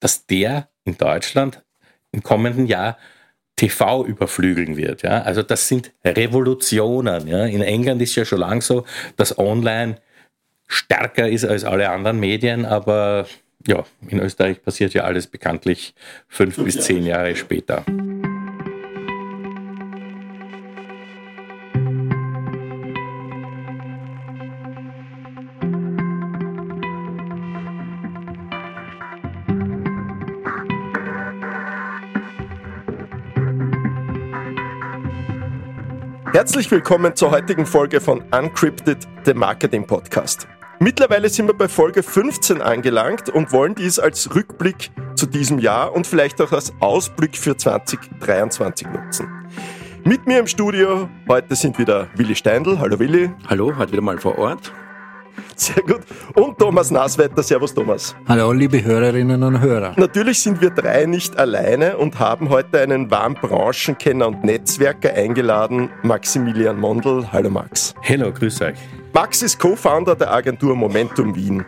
dass der in Deutschland im kommenden Jahr TV überflügeln wird. Ja? Also das sind Revolutionen. Ja? In England ist ja schon lange so, dass Online stärker ist als alle anderen Medien, aber ja, in Österreich passiert ja alles bekanntlich fünf bis zehn Jahre später. Herzlich willkommen zur heutigen Folge von Uncrypted, dem Marketing Podcast. Mittlerweile sind wir bei Folge 15 angelangt und wollen dies als Rückblick zu diesem Jahr und vielleicht auch als Ausblick für 2023 nutzen. Mit mir im Studio heute sind wieder Willi Steindl. Hallo Willi. Hallo, heute wieder mal vor Ort. Sehr gut. Und Thomas Naswetter. Servus, Thomas. Hallo, liebe Hörerinnen und Hörer. Natürlich sind wir drei nicht alleine und haben heute einen wahren Branchenkenner und Netzwerker eingeladen, Maximilian Mondl. Hallo, Max. Hallo, grüß euch. Max ist Co-Founder der Agentur Momentum Wien.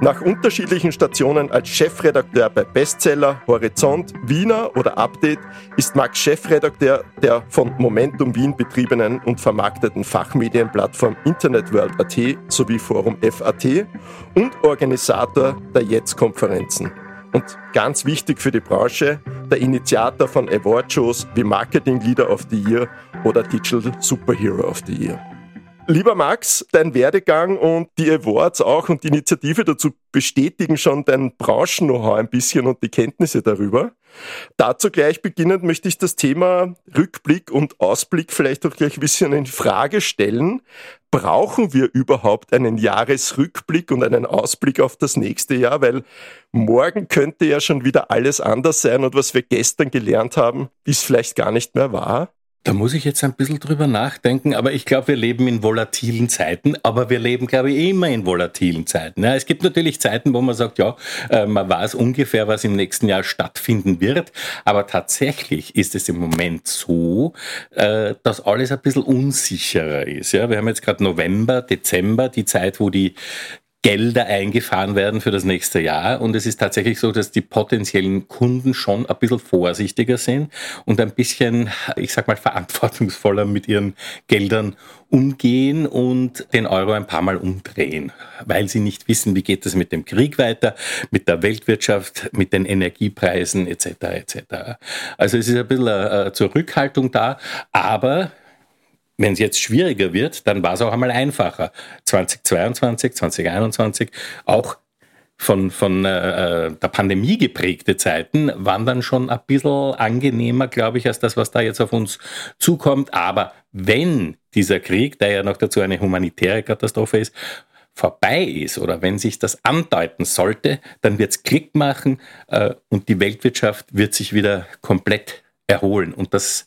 Nach unterschiedlichen Stationen als Chefredakteur bei Bestseller, Horizont, Wiener oder Update ist Max Chefredakteur der von Momentum Wien betriebenen und vermarkteten Fachmedienplattform InternetWorld.at sowie Forum FAT und Organisator der Jetzt-Konferenzen. Und ganz wichtig für die Branche, der Initiator von Award-Shows wie Marketing Leader of the Year oder Digital Superhero of the Year. Lieber Max, dein Werdegang und die Awards auch und die Initiative dazu bestätigen schon dein Branchen-Know-how ein bisschen und die Kenntnisse darüber. Dazu gleich beginnend möchte ich das Thema Rückblick und Ausblick vielleicht auch gleich ein bisschen in Frage stellen. Brauchen wir überhaupt einen Jahresrückblick und einen Ausblick auf das nächste Jahr? Weil morgen könnte ja schon wieder alles anders sein und was wir gestern gelernt haben, ist vielleicht gar nicht mehr wahr. Da muss ich jetzt ein bisschen drüber nachdenken, aber ich glaube, wir leben in volatilen Zeiten, aber wir leben, glaube ich, immer in volatilen Zeiten. Ja, es gibt natürlich Zeiten, wo man sagt, ja, äh, man weiß ungefähr, was im nächsten Jahr stattfinden wird, aber tatsächlich ist es im Moment so, äh, dass alles ein bisschen unsicherer ist. Ja, wir haben jetzt gerade November, Dezember, die Zeit, wo die Gelder eingefahren werden für das nächste Jahr. Und es ist tatsächlich so, dass die potenziellen Kunden schon ein bisschen vorsichtiger sind und ein bisschen, ich sag mal, verantwortungsvoller mit ihren Geldern umgehen und den Euro ein paar Mal umdrehen, weil sie nicht wissen, wie geht es mit dem Krieg weiter, mit der Weltwirtschaft, mit den Energiepreisen etc. etc. Also es ist ein bisschen eine Zurückhaltung da, aber wenn es jetzt schwieriger wird, dann war es auch einmal einfacher. 2022, 2021, auch von, von äh, der Pandemie geprägte Zeiten waren dann schon ein bisschen angenehmer, glaube ich, als das, was da jetzt auf uns zukommt. Aber wenn dieser Krieg, der ja noch dazu eine humanitäre Katastrophe ist, vorbei ist oder wenn sich das andeuten sollte, dann wird es Klick machen äh, und die Weltwirtschaft wird sich wieder komplett erholen. Und das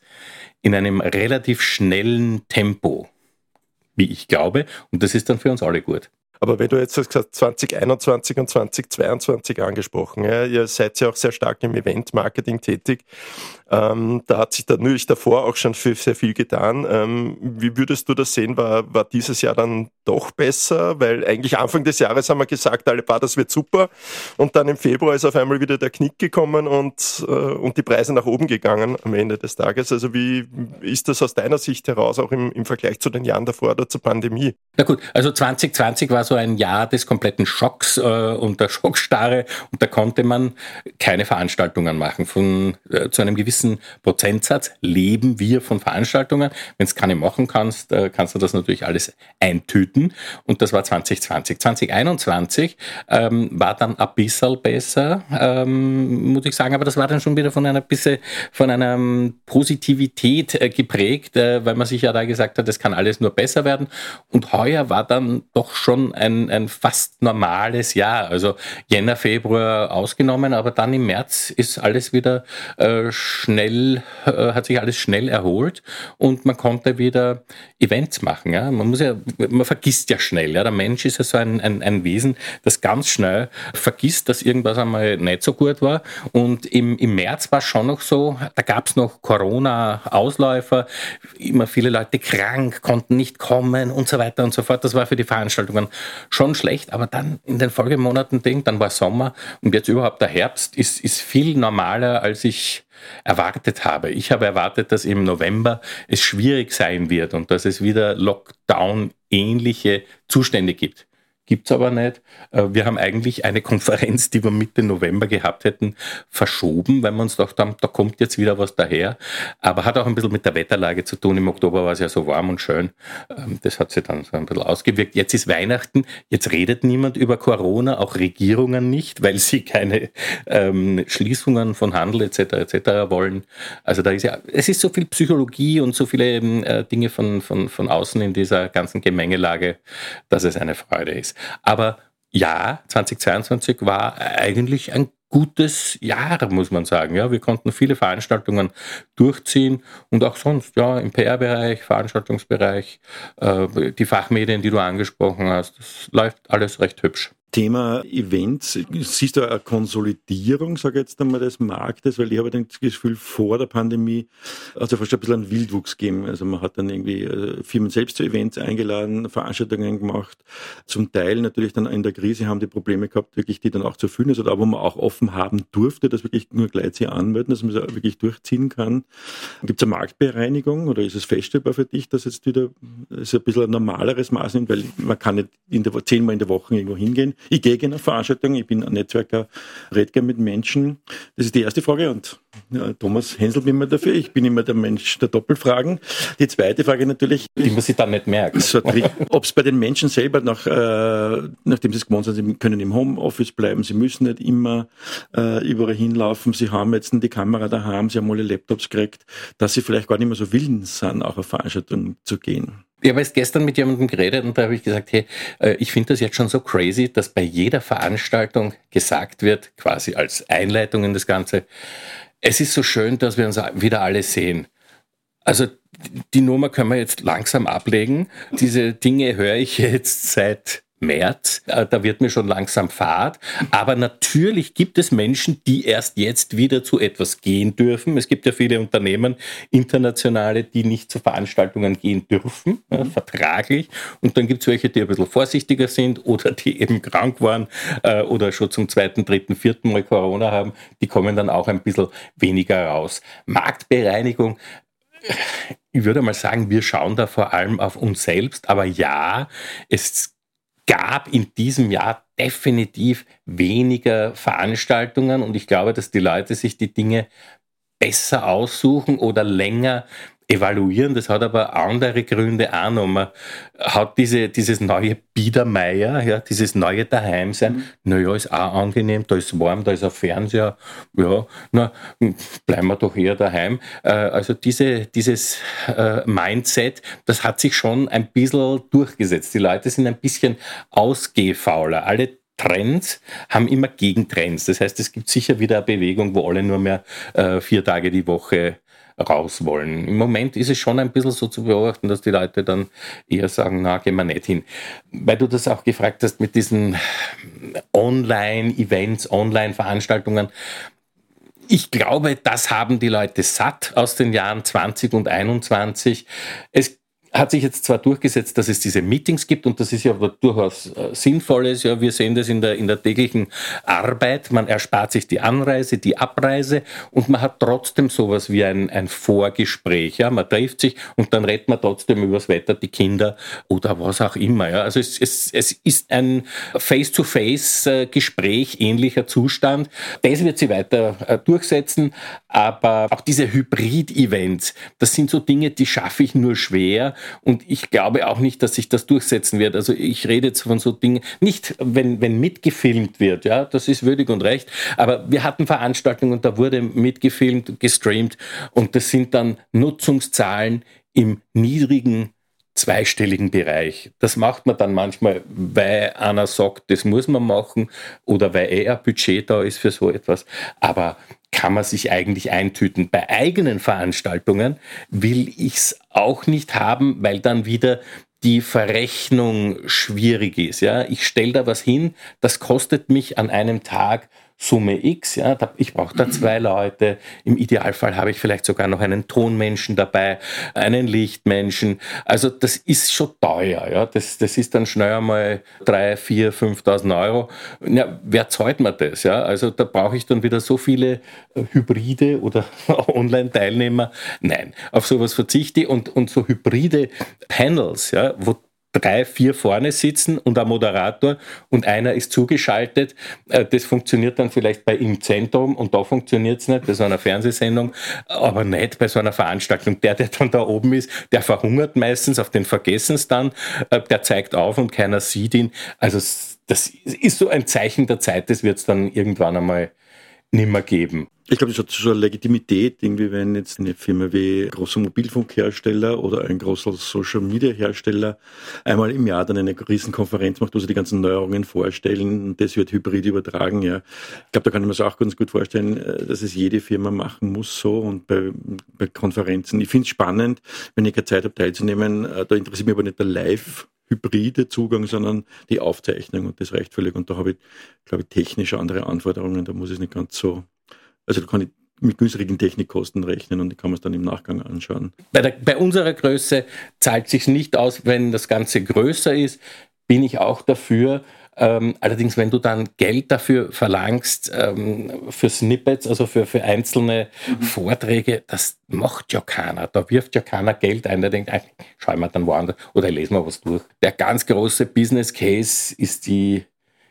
in einem relativ schnellen Tempo, wie ich glaube. Und das ist dann für uns alle gut. Aber wenn du jetzt hast gesagt 2021 und 2022 angesprochen, ja, ihr seid ja auch sehr stark im Event-Marketing tätig. Ähm, da hat sich natürlich davor auch schon viel, sehr viel getan. Ähm, wie würdest du das sehen? War, war dieses Jahr dann doch besser? Weil eigentlich Anfang des Jahres haben wir gesagt, alle paar, das wird super. Und dann im Februar ist auf einmal wieder der Knick gekommen und, äh, und die Preise nach oben gegangen am Ende des Tages. Also wie ist das aus deiner Sicht heraus, auch im, im Vergleich zu den Jahren davor oder zur Pandemie? Na gut, also 2020 war so ein Jahr des kompletten Schocks äh, und der Schockstarre und da konnte man keine Veranstaltungen machen. Von, äh, zu einem gewissen Prozentsatz leben wir von Veranstaltungen. Wenn du keine machen kannst, äh, kannst du das natürlich alles eintüten. Und das war 2020. 2021 ähm, war dann ein bisschen besser, ähm, muss ich sagen, aber das war dann schon wieder von einer bisschen von einer ähm, Positivität äh, geprägt, äh, weil man sich ja da gesagt hat, es kann alles nur besser werden. Und heuer war dann doch schon ein, ein fast normales Jahr. Also Jänner, Februar ausgenommen, aber dann im März ist alles wieder äh, schnell, äh, hat sich alles schnell erholt und man konnte wieder Events machen. Ja? Man muss ja, man vergisst ja schnell. Ja? Der Mensch ist ja so ein, ein, ein Wesen, das ganz schnell vergisst, dass irgendwas einmal nicht so gut war. Und im, im März war es schon noch so, da gab es noch Corona-Ausläufer, immer viele Leute krank, konnten nicht kommen und so weiter und so fort. Das war für die Veranstaltungen schon schlecht, aber dann in den Folgemonaten Ding, dann war Sommer und jetzt überhaupt der Herbst ist, ist viel normaler, als ich erwartet habe. Ich habe erwartet, dass im November es schwierig sein wird und dass es wieder Lockdown-ähnliche Zustände gibt gibt es aber nicht. Äh, wir haben eigentlich eine Konferenz, die wir Mitte November gehabt hätten, verschoben, weil wir uns gedacht haben, da kommt jetzt wieder was daher. Aber hat auch ein bisschen mit der Wetterlage zu tun. Im Oktober war es ja so warm und schön. Ähm, das hat sich dann so ein bisschen ausgewirkt. Jetzt ist Weihnachten, jetzt redet niemand über Corona, auch Regierungen nicht, weil sie keine ähm, Schließungen von Handel etc. etc. wollen. Also da ist ja, es ist so viel Psychologie und so viele ähm, äh, Dinge von, von, von außen in dieser ganzen Gemengelage, dass es eine Freude ist. Aber ja, 2022 war eigentlich ein gutes Jahr, muss man sagen. Ja, wir konnten viele Veranstaltungen durchziehen und auch sonst, ja, im PR-Bereich, Veranstaltungsbereich, äh, die Fachmedien, die du angesprochen hast, das läuft alles recht hübsch. Thema Events, siehst du eine Konsolidierung, sage ich jetzt einmal, des Marktes? Weil ich habe das Gefühl, vor der Pandemie hat es fast ein bisschen einen Wildwuchs gegeben. Also man hat dann irgendwie äh, Firmen selbst zu Events eingeladen, Veranstaltungen gemacht. Zum Teil natürlich dann in der Krise haben die Probleme gehabt, wirklich die dann auch zu füllen. Also da, wo man auch offen haben durfte, dass wirklich nur gleich sie anmelden, dass man sie wirklich durchziehen kann. Gibt es eine Marktbereinigung oder ist es feststellbar für dich, dass jetzt wieder ist ein bisschen ein normaleres Maß nimmt? Weil man kann nicht in der, zehnmal in der Woche irgendwo hingehen ich gehe gerne auf Veranstaltungen, ich bin ein Netzwerker, rede gerne mit Menschen. Das ist die erste Frage und ja, Thomas hänselt mich immer dafür. Ich bin immer der Mensch der Doppelfragen. Die zweite Frage natürlich. Die muss ich dann nicht merken. So Ob es bei den Menschen selber, nach, äh, nachdem sie es gewohnt sind, sie können im Homeoffice bleiben, sie müssen nicht immer äh, überall hinlaufen, sie haben jetzt die Kamera daheim, sie haben alle Laptops gekriegt, dass sie vielleicht gar nicht mehr so willens sind, auch auf Veranstaltungen zu gehen. Ich habe jetzt gestern mit jemandem geredet und da habe ich gesagt, hey, äh, ich finde das jetzt schon so crazy, dass bei jeder Veranstaltung gesagt wird, quasi als Einleitung in das Ganze, es ist so schön, dass wir uns wieder alle sehen. Also die Nummer können wir jetzt langsam ablegen. Diese Dinge höre ich jetzt seit März. Äh, da wird mir schon langsam Fahrt. Aber natürlich gibt es Menschen, die erst jetzt wieder zu etwas gehen dürfen. Es gibt ja viele Unternehmen, internationale, die nicht zu Veranstaltungen gehen dürfen, ja, mhm. vertraglich. Und dann gibt es welche, die ein bisschen vorsichtiger sind oder die eben krank waren äh, oder schon zum zweiten, dritten, vierten Mal Corona haben. Die kommen dann auch ein bisschen weniger raus. Marktbereinigung ich würde mal sagen, wir schauen da vor allem auf uns selbst. Aber ja, es gab in diesem Jahr definitiv weniger Veranstaltungen. Und ich glaube, dass die Leute sich die Dinge besser aussuchen oder länger evaluieren. Das hat aber andere Gründe auch noch. Man hat diese, dieses neue Biedermeier, ja, dieses neue Daheimsein. Mhm. Naja, ist auch angenehm, da ist warm, da ist ein Fernseher. Ja, na, bleiben wir doch eher daheim. Äh, also diese, dieses äh, Mindset, das hat sich schon ein bisschen durchgesetzt. Die Leute sind ein bisschen ausgehfauler. Alle Trends haben immer Gegentrends. Das heißt, es gibt sicher wieder eine Bewegung, wo alle nur mehr äh, vier Tage die Woche raus wollen. Im Moment ist es schon ein bisschen so zu beobachten, dass die Leute dann eher sagen, na, gehen wir nicht hin. Weil du das auch gefragt hast mit diesen Online-Events, Online-Veranstaltungen. Ich glaube, das haben die Leute satt aus den Jahren 20 und 21. Es hat sich jetzt zwar durchgesetzt, dass es diese Meetings gibt und das ist ja durchaus äh, sinnvolles. Ja, wir sehen das in der, in der täglichen Arbeit. Man erspart sich die Anreise, die Abreise und man hat trotzdem sowas wie ein, ein Vorgespräch. Ja, man trifft sich und dann redet man trotzdem über das Wetter, die Kinder oder was auch immer. Ja, also es, es, es ist ein Face-to-Face-Gespräch ähnlicher Zustand. Das wird sie weiter äh, durchsetzen, aber auch diese Hybrid-Events, das sind so Dinge, die schaffe ich nur schwer. Und ich glaube auch nicht, dass sich das durchsetzen wird. Also ich rede jetzt von so Dingen, nicht wenn, wenn mitgefilmt wird, ja, das ist würdig und recht, aber wir hatten Veranstaltungen und da wurde mitgefilmt, gestreamt. Und das sind dann Nutzungszahlen im niedrigen zweistelligen Bereich. Das macht man dann manchmal, weil einer sagt, das muss man machen oder weil eh ein Budget da ist für so etwas. Aber kann man sich eigentlich eintüten. Bei eigenen Veranstaltungen will ich es auch nicht haben, weil dann wieder die Verrechnung schwierig ist. Ja? Ich stelle da was hin, das kostet mich an einem Tag Summe X. Ja, ich brauche da zwei Leute. Im Idealfall habe ich vielleicht sogar noch einen Tonmenschen dabei, einen Lichtmenschen. Also das ist schon teuer. Ja, das, das ist dann schnell einmal drei, vier, 5.000 Euro. Ja, wer zahlt mir das? Ja, also da brauche ich dann wieder so viele äh, Hybride oder Online-Teilnehmer. Nein, auf sowas verzichte ich und, und so hybride Panels, ja, wo drei, vier vorne sitzen und ein Moderator und einer ist zugeschaltet. Äh, das funktioniert dann vielleicht bei im Zentrum und da funktioniert es nicht, bei so einer Fernsehsendung, aber nicht bei so einer Veranstaltung. Der, der dann da oben ist, der verhungert meistens, auf den vergessen es dann, äh, der zeigt auf und keiner sieht ihn. Also das ist so ein Zeichen der Zeit, das wird es dann irgendwann einmal nimmer geben. Ich glaube, das hat schon eine Legitimität, irgendwie, wenn jetzt eine Firma wie ein großer Mobilfunkhersteller oder ein großer Social Media Hersteller einmal im Jahr dann eine Riesenkonferenz macht, wo sie die ganzen Neuerungen vorstellen und das wird hybrid übertragen, ja. Ich glaube, da kann ich mir das auch ganz gut vorstellen, äh, dass es jede Firma machen muss so und bei, bei Konferenzen. Ich finde es spannend, wenn ich keine Zeit habe teilzunehmen, äh, da interessiert mich aber nicht der Live hybride Zugang, sondern die Aufzeichnung und das reicht völlig. Und da habe ich, glaube ich, technisch andere Anforderungen. Da muss ich nicht ganz so, also da kann ich mit günstigeren Technikkosten rechnen und die kann man es dann im Nachgang anschauen. Bei, der, bei unserer Größe zahlt sich nicht aus, wenn das Ganze größer ist, bin ich auch dafür, ähm, allerdings, wenn du dann Geld dafür verlangst, ähm, für Snippets, also für, für einzelne mhm. Vorträge, das macht ja keiner. Da wirft ja keiner Geld ein. Der denkt, schau mal dann woanders oder lesen wir was durch. Der ganz große Business Case ist die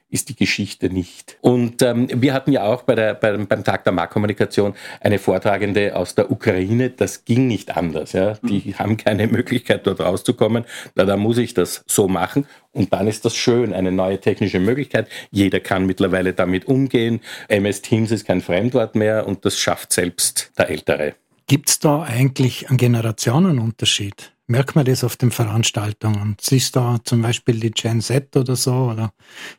ist die Geschichte nicht. Und ähm, wir hatten ja auch bei der, bei, beim Tag der Marktkommunikation eine Vortragende aus der Ukraine. Das ging nicht anders. Ja. Die mhm. haben keine Möglichkeit, dort rauszukommen. Da, da muss ich das so machen. Und dann ist das schön, eine neue technische Möglichkeit. Jeder kann mittlerweile damit umgehen. MS Teams ist kein Fremdwort mehr und das schafft selbst der Ältere. Gibt es da eigentlich einen Generationenunterschied? Merkt man das auf den Veranstaltungen. Siehst da zum Beispiel die Gen Z oder so oder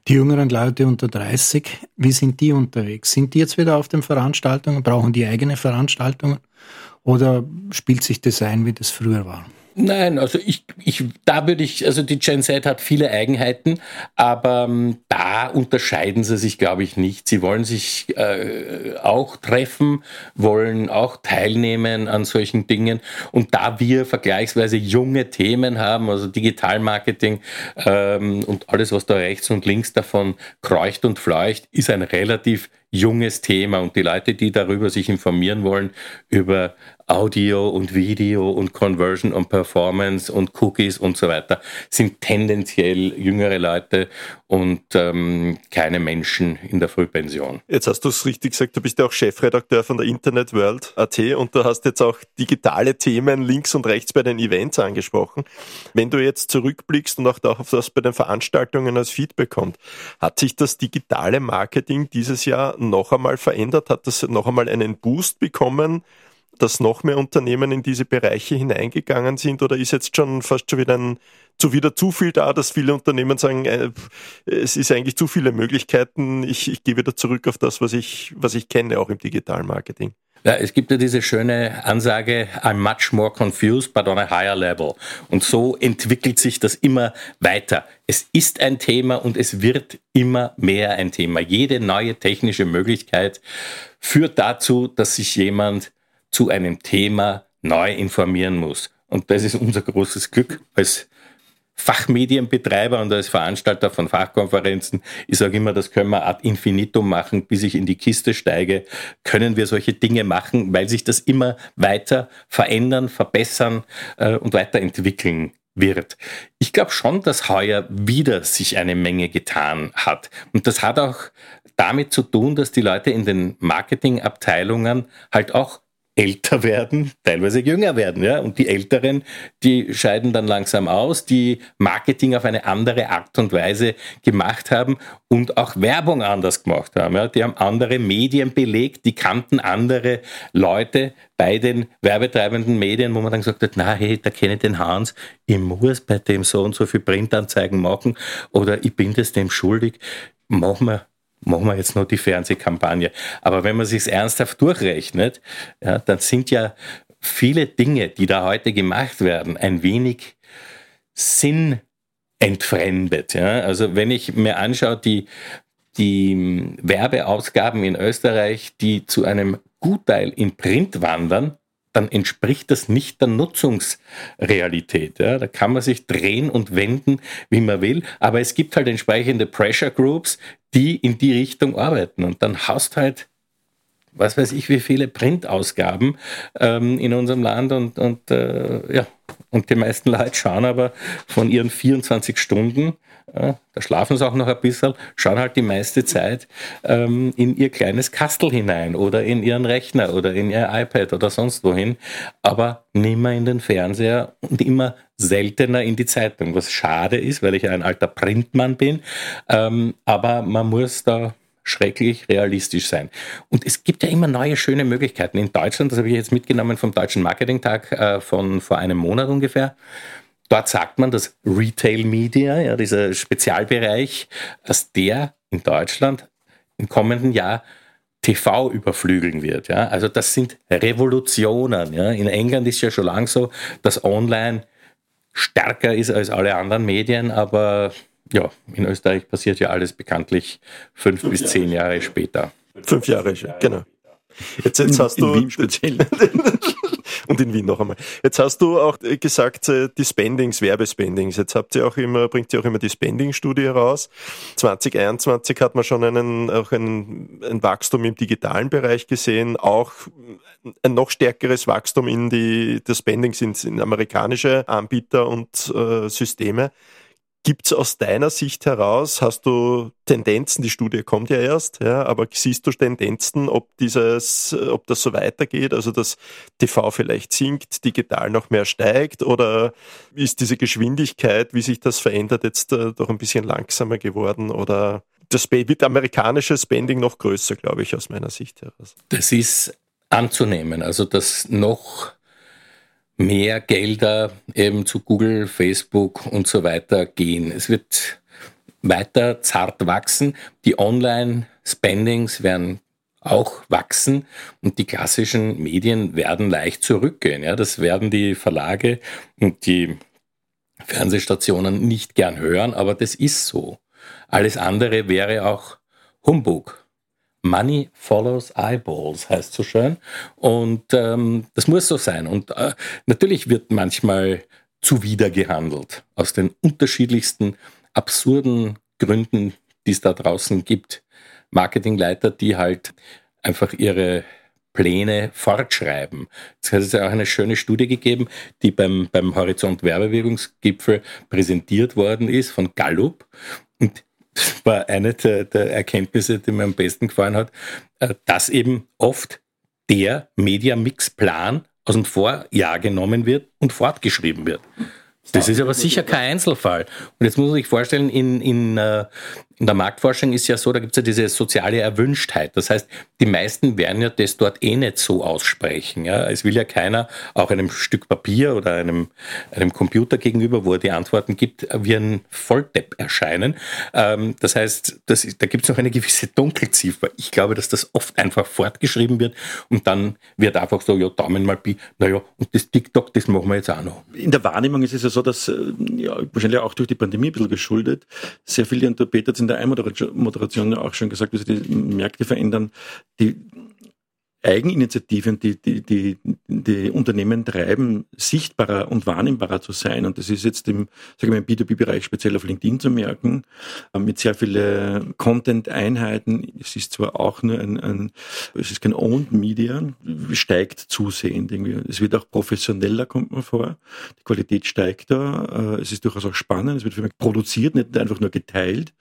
die jüngeren Leute unter 30. Wie sind die unterwegs? Sind die jetzt wieder auf den Veranstaltungen? Brauchen die eigene Veranstaltungen? Oder spielt sich das ein, wie das früher war? Nein, also ich, ich, da würde ich, also die Gen Z hat viele Eigenheiten, aber ähm, da unterscheiden sie sich, glaube ich, nicht. Sie wollen sich äh, auch treffen, wollen auch teilnehmen an solchen Dingen. Und da wir vergleichsweise junge Themen haben, also Digitalmarketing ähm, und alles, was da rechts und links davon kreucht und fleucht, ist ein relativ junges Thema und die Leute, die darüber sich informieren wollen, über Audio und Video und Conversion und Performance und Cookies und so weiter, sind tendenziell jüngere Leute und ähm, keine Menschen in der Frühpension. Jetzt hast du es richtig gesagt, du bist ja auch Chefredakteur von der Internet World AT und du hast jetzt auch digitale Themen links und rechts bei den Events angesprochen. Wenn du jetzt zurückblickst und auch darauf, was bei den Veranstaltungen als Feedback kommt, hat sich das digitale Marketing dieses Jahr noch einmal verändert? Hat das noch einmal einen Boost bekommen? Dass noch mehr Unternehmen in diese Bereiche hineingegangen sind oder ist jetzt schon fast schon wieder ein zu wieder zu viel da, dass viele Unternehmen sagen, äh, es ist eigentlich zu viele Möglichkeiten, ich, ich gehe wieder zurück auf das, was ich, was ich kenne, auch im digitalen Marketing. Ja, es gibt ja diese schöne Ansage, I'm much more confused, but on a higher level. Und so entwickelt sich das immer weiter. Es ist ein Thema und es wird immer mehr ein Thema. Jede neue technische Möglichkeit führt dazu, dass sich jemand zu einem Thema neu informieren muss. Und das ist unser großes Glück als Fachmedienbetreiber und als Veranstalter von Fachkonferenzen. Ich sage immer, das können wir ad infinitum machen, bis ich in die Kiste steige. Können wir solche Dinge machen, weil sich das immer weiter verändern, verbessern äh, und weiterentwickeln wird. Ich glaube schon, dass heuer wieder sich eine Menge getan hat. Und das hat auch damit zu tun, dass die Leute in den Marketingabteilungen halt auch älter werden, teilweise jünger werden. Ja? Und die Älteren, die scheiden dann langsam aus, die Marketing auf eine andere Art und Weise gemacht haben und auch Werbung anders gemacht haben. Ja? Die haben andere Medien belegt, die kannten andere Leute bei den werbetreibenden Medien, wo man dann gesagt hat, na hey, da kenne ich den Hans, ich muss bei dem so und so viel Printanzeigen machen oder ich bin das dem schuldig, machen wir machen wir jetzt noch die Fernsehkampagne. Aber wenn man sich ernsthaft durchrechnet, ja, dann sind ja viele Dinge, die da heute gemacht werden, ein wenig Sinn entfremdet. Ja? Also wenn ich mir anschaue, die die Werbeausgaben in Österreich, die zu einem Gutteil in Print wandern, dann entspricht das nicht der Nutzungsrealität. Ja, da kann man sich drehen und wenden, wie man will, aber es gibt halt entsprechende Pressure Groups, die in die Richtung arbeiten. Und dann hast halt was weiß ich, wie viele Printausgaben ähm, in unserem Land und, und äh, ja, und die meisten Leute schauen aber von ihren 24 Stunden, da schlafen sie auch noch ein bisschen, schauen halt die meiste Zeit ähm, in ihr kleines Kastel hinein oder in ihren Rechner oder in ihr iPad oder sonst wohin, aber nimmer in den Fernseher und immer seltener in die Zeitung, was schade ist, weil ich ein alter Printmann bin. Ähm, aber man muss da schrecklich realistisch sein. Und es gibt ja immer neue schöne Möglichkeiten. In Deutschland, das habe ich jetzt mitgenommen vom Deutschen Marketingtag äh, von vor einem Monat ungefähr, dort sagt man, dass Retail Media, ja, dieser Spezialbereich, dass der in Deutschland im kommenden Jahr TV überflügeln wird. Ja? Also das sind Revolutionen. Ja? In England ist ja schon lange so, dass Online stärker ist als alle anderen Medien, aber ja, in Österreich passiert ja alles bekanntlich fünf, fünf bis Jahre zehn Jahre später. Fünf Jahre, genau. Jetzt, jetzt hast in, du. In Wien speziell. und in Wien noch einmal. Jetzt hast du auch gesagt, äh, die Spendings, Werbespendings. Jetzt habt ihr auch immer, bringt ihr auch immer die Spending-Studie heraus. 2021 hat man schon einen, auch einen, ein Wachstum im digitalen Bereich gesehen, auch ein noch stärkeres Wachstum in die, das Spendings in, in amerikanische Anbieter und äh, Systeme. Gibt es aus deiner Sicht heraus, hast du Tendenzen, die Studie kommt ja erst, ja, aber siehst du Tendenzen, ob dieses, ob das so weitergeht, also dass TV vielleicht sinkt, digital noch mehr steigt oder ist diese Geschwindigkeit, wie sich das verändert, jetzt äh, doch ein bisschen langsamer geworden oder das wird amerikanische Spending noch größer, glaube ich, aus meiner Sicht heraus. Das ist anzunehmen, also dass noch mehr Gelder eben zu Google, Facebook und so weiter gehen. Es wird weiter zart wachsen. Die Online-Spendings werden auch wachsen und die klassischen Medien werden leicht zurückgehen. Ja, das werden die Verlage und die Fernsehstationen nicht gern hören, aber das ist so. Alles andere wäre auch Humbug. Money follows eyeballs, heißt so schön. Und ähm, das muss so sein. Und äh, natürlich wird manchmal zuwider gehandelt, aus den unterschiedlichsten absurden Gründen, die es da draußen gibt. Marketingleiter, die halt einfach ihre Pläne fortschreiben. Es hat ja auch eine schöne Studie gegeben, die beim, beim Horizont Werbewirkungsgipfel präsentiert worden ist von Gallup. War eine der, der Erkenntnisse, die mir am besten gefallen hat, äh, dass eben oft der Media-Mix-Plan aus dem Vorjahr genommen wird und fortgeschrieben wird. Das ist aber sicher kein Einzelfall. Und jetzt muss man sich vorstellen, in, in, äh, in der Marktforschung ist ja so, da gibt es ja diese soziale Erwünschtheit. Das heißt, die meisten werden ja das dort eh nicht so aussprechen. Ja? Es will ja keiner auch einem Stück Papier oder einem, einem Computer gegenüber, wo er die Antworten gibt, wie ein Volldepp erscheinen. Ähm, das heißt, das ist, da gibt es noch eine gewisse Dunkelziffer. Ich glaube, dass das oft einfach fortgeschrieben wird und dann wird einfach so, ja, Daumen mal bi, naja, und das TikTok, das machen wir jetzt auch noch. In der Wahrnehmung ist es ja so, dass, äh, ja, wahrscheinlich auch durch die Pandemie ein bisschen geschuldet, sehr viele, da Peter in der Einmoderation auch schon gesagt, wie sich die Märkte verändern. Die Eigeninitiativen, die, die, die, die Unternehmen treiben, sichtbarer und wahrnehmbarer zu sein. Und das ist jetzt im, sagen wir, im B2B-Bereich speziell auf LinkedIn zu merken, äh, mit sehr vielen Content-Einheiten. Es ist zwar auch nur ein, ein es ist kein Owned Media, steigt zusehend irgendwie. Es wird auch professioneller, kommt man vor. Die Qualität steigt da. Äh, es ist durchaus auch spannend. Es wird produziert, nicht einfach nur geteilt.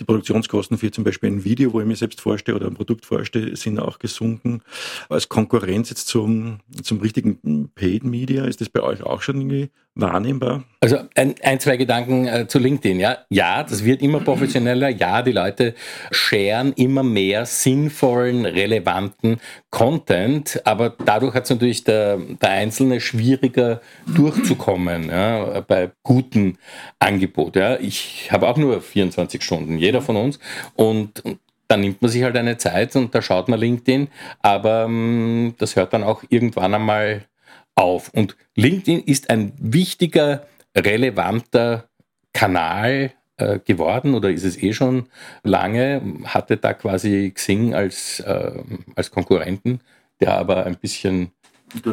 Die Produktionskosten für zum Beispiel ein Video, wo ich mir selbst vorstelle oder ein Produkt vorstelle, sind auch gesunken als Konkurrenz jetzt zum, zum richtigen Paid Media? Ist das bei euch auch schon irgendwie wahrnehmbar? Also ein, ein zwei Gedanken äh, zu LinkedIn. Ja, ja, das wird immer professioneller. Ja, die Leute scheren immer mehr sinnvollen, relevanten Content, aber dadurch hat es natürlich der, der Einzelne schwieriger durchzukommen ja, bei guten Angeboten. Ja. Ich habe auch nur 24 Stunden, jeder von uns. Und, dann nimmt man sich halt eine Zeit und da schaut man LinkedIn, aber ähm, das hört dann auch irgendwann einmal auf. Und LinkedIn ist ein wichtiger, relevanter Kanal äh, geworden oder ist es eh schon lange, hatte da quasi Xing als, äh, als Konkurrenten, der aber ein bisschen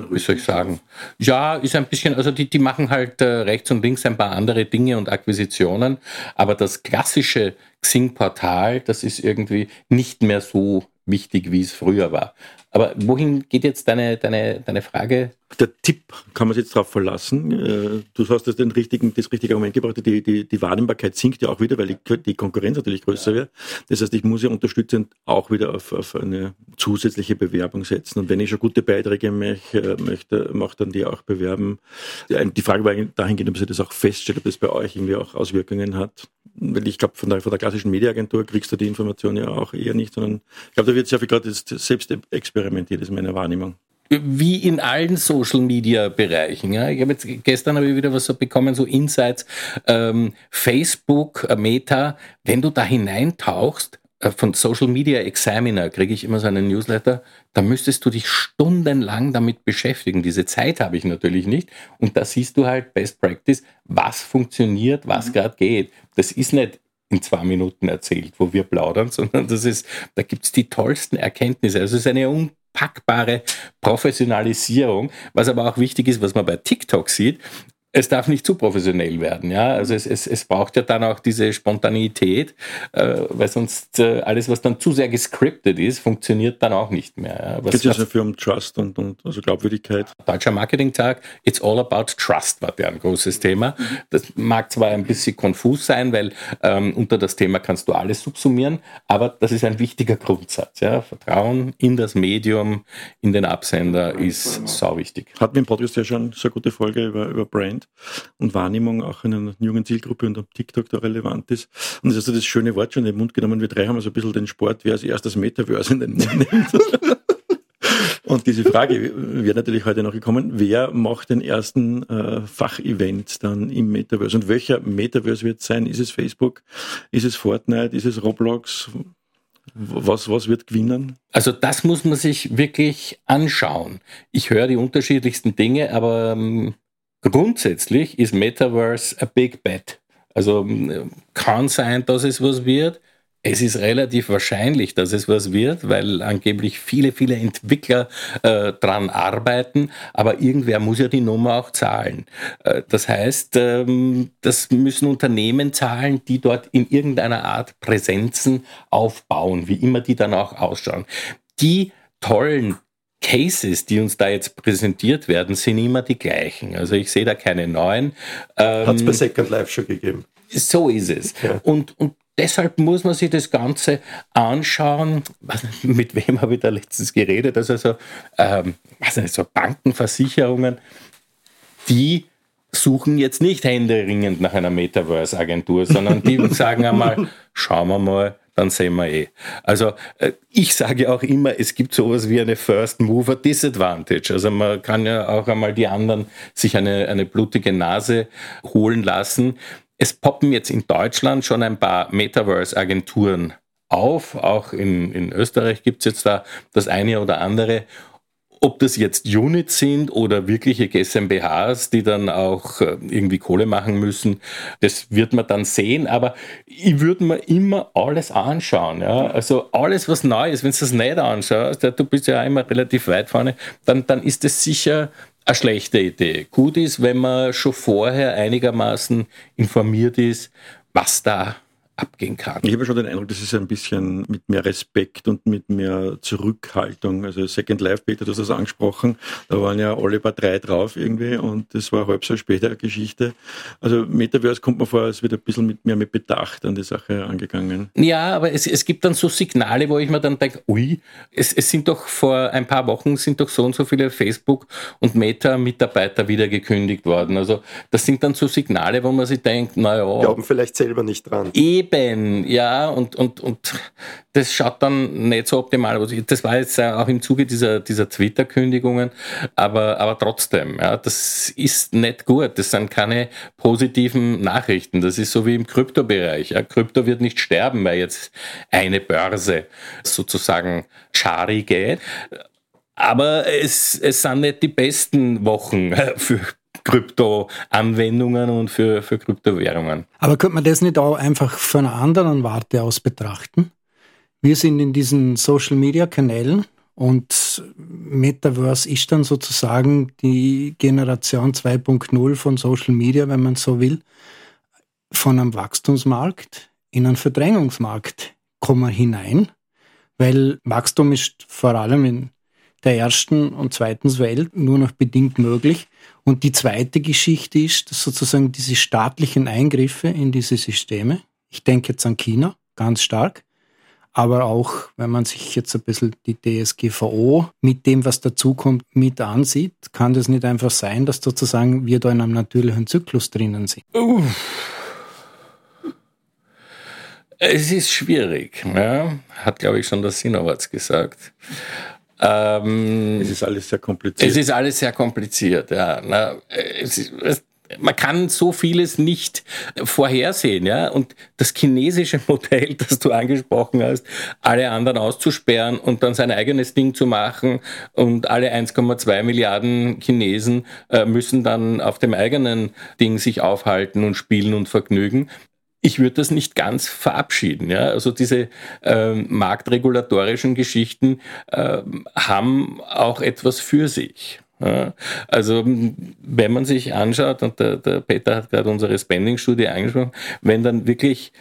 wie soll ich sagen? Ja, ist ein bisschen, also die, die machen halt äh, rechts und links ein paar andere Dinge und Akquisitionen, aber das klassische Xing-Portal, das ist irgendwie nicht mehr so wichtig, wie es früher war. Aber wohin geht jetzt deine, deine, deine Frage? Der Tipp kann man sich jetzt darauf verlassen. Äh, du hast das, den richtigen, das richtige Argument gebracht. Die, die, die Wahrnehmbarkeit sinkt ja auch wieder, weil die, die Konkurrenz natürlich größer wird. Das heißt, ich muss ja unterstützend auch wieder auf, auf eine zusätzliche Bewerbung setzen. Und wenn ich schon gute Beiträge möchte, möchte mache dann die auch bewerben. Die Frage war dahingehend, ob Sie das auch feststellt, ob das bei euch irgendwie auch Auswirkungen hat. Weil ich glaube, von der, von der klassischen Mediaagentur kriegst du die Information ja auch eher nicht, sondern ich glaube, da wird sehr viel gerade selbst experimentiert, ist meine Wahrnehmung wie in allen Social Media Bereichen. Ja. Ich habe jetzt gestern habe ich wieder was so bekommen, so Insights, ähm, Facebook, äh, Meta, wenn du da hineintauchst, äh, von Social Media Examiner kriege ich immer so einen Newsletter, da müsstest du dich stundenlang damit beschäftigen. Diese Zeit habe ich natürlich nicht. Und da siehst du halt Best Practice, was funktioniert, was mhm. gerade geht. Das ist nicht in zwei Minuten erzählt, wo wir plaudern, sondern das ist, da gibt es die tollsten Erkenntnisse. Also es ist eine unpackbare Professionalisierung, was aber auch wichtig ist, was man bei TikTok sieht es darf nicht zu professionell werden. Ja? Also es, es, es braucht ja dann auch diese Spontanität, äh, weil sonst äh, alles, was dann zu sehr gescriptet ist, funktioniert dann auch nicht mehr. Ja? Geht es ja für um Trust und, und also Glaubwürdigkeit? Deutscher Marketing-Tag, It's all about Trust war der ein großes Thema. Das mag zwar ein bisschen konfus sein, weil ähm, unter das Thema kannst du alles subsumieren, aber das ist ein wichtiger Grundsatz. Ja? Vertrauen in das Medium, in den Absender ist sau wichtig. Hatten wir im Podcast ja schon so eine gute Folge über, über Brand Brand und Wahrnehmung auch in einer jungen Zielgruppe und am TikTok da relevant ist. Und das hast du das schöne Wort schon in den Mund genommen. Wir drei haben so ein bisschen den Sport, wer als erstes Metaverse in den Mund nimmt. Und diese Frage wäre natürlich heute noch gekommen, wer macht den ersten äh, Fachevent dann im Metaverse? Und welcher Metaverse wird es sein? Ist es Facebook? Ist es Fortnite? Ist es Roblox? Was, was wird gewinnen? Also das muss man sich wirklich anschauen. Ich höre die unterschiedlichsten Dinge, aber ähm, Grundsätzlich ist Metaverse a big bet. Also kann sein, dass es was wird. Es ist relativ wahrscheinlich, dass es was wird, weil angeblich viele, viele Entwickler äh, dran arbeiten, aber irgendwer muss ja die Nummer auch zahlen. Äh, das heißt, ähm, das müssen Unternehmen zahlen, die dort in irgendeiner Art Präsenzen aufbauen, wie immer die dann auch ausschauen. Die tollen Cases, die uns da jetzt präsentiert werden, sind immer die gleichen. Also ich sehe da keine neuen. Ähm, Hat es bei Second Life schon gegeben. So ist es. Ja. Und, und deshalb muss man sich das Ganze anschauen. Mit wem habe ich da letztens geredet? Also so, ähm, was nicht, so Bankenversicherungen, die suchen jetzt nicht händeringend nach einer Metaverse-Agentur, sondern die sagen einmal, schauen wir mal, dann sehen wir eh. Also äh, ich sage auch immer, es gibt sowas wie eine First Mover Disadvantage. Also man kann ja auch einmal die anderen sich eine, eine blutige Nase holen lassen. Es poppen jetzt in Deutschland schon ein paar Metaverse-Agenturen auf. Auch in, in Österreich gibt es jetzt da das eine oder andere. Ob das jetzt Units sind oder wirkliche GmbHs, die dann auch äh, irgendwie Kohle machen müssen, das wird man dann sehen. Aber ich würde mir immer alles anschauen. Ja? Also alles, was neu ist, wenn du das nicht anschaust, du bist ja immer relativ weit vorne, dann, dann ist das sicher eine schlechte Idee. Gut ist, wenn man schon vorher einigermaßen informiert ist, was da abgehen kann. Ich habe schon den Eindruck, das ist ein bisschen mit mehr Respekt und mit mehr Zurückhaltung. Also Second Life, Peter, du hast das angesprochen, da waren ja alle bei drei drauf irgendwie und das war halb so später eine Geschichte. Also Metaverse kommt mir vor, es wird ein bisschen mit mehr mit Bedacht an die Sache angegangen. Ja, aber es, es gibt dann so Signale, wo ich mir dann denke, ui, es, es sind doch vor ein paar Wochen sind doch so und so viele Facebook- und Meta-Mitarbeiter wieder gekündigt worden. Also das sind dann so Signale, wo man sich denkt, naja. Glauben vielleicht selber nicht dran. Eben Leben, ja, und, und, und das schaut dann nicht so optimal aus. Das war jetzt auch im Zuge dieser, dieser Twitter-Kündigungen, aber, aber trotzdem, ja, das ist nicht gut. Das sind keine positiven Nachrichten. Das ist so wie im Kryptobereich. Ja. Krypto wird nicht sterben, weil jetzt eine Börse sozusagen schari geht. Aber es, es sind nicht die besten Wochen für Krypto-Anwendungen und für, für Kryptowährungen. Aber könnte man das nicht auch einfach von einer anderen Warte aus betrachten? Wir sind in diesen Social-Media-Kanälen und Metaverse ist dann sozusagen die Generation 2.0 von Social Media, wenn man so will, von einem Wachstumsmarkt in einen Verdrängungsmarkt kommen hinein, weil Wachstum ist vor allem in der ersten und zweiten Welt nur noch bedingt möglich. Und die zweite Geschichte ist, dass sozusagen diese staatlichen Eingriffe in diese Systeme, ich denke jetzt an China ganz stark, aber auch, wenn man sich jetzt ein bisschen die DSGVO mit dem, was dazukommt, mit ansieht, kann das nicht einfach sein, dass sozusagen wir da in einem natürlichen Zyklus drinnen sind. Uff. Es ist schwierig, ja? hat, glaube ich, schon der Sinowatz gesagt. Ähm, es ist alles sehr kompliziert. Es ist alles sehr kompliziert, ja. Na, es ist, es, man kann so vieles nicht vorhersehen, ja. Und das chinesische Modell, das du angesprochen hast, alle anderen auszusperren und dann sein eigenes Ding zu machen und alle 1,2 Milliarden Chinesen äh, müssen dann auf dem eigenen Ding sich aufhalten und spielen und vergnügen ich würde das nicht ganz verabschieden. Ja? Also diese äh, marktregulatorischen Geschichten äh, haben auch etwas für sich. Ja? Also wenn man sich anschaut, und der, der Peter hat gerade unsere Spending-Studie angesprochen, wenn dann wirklich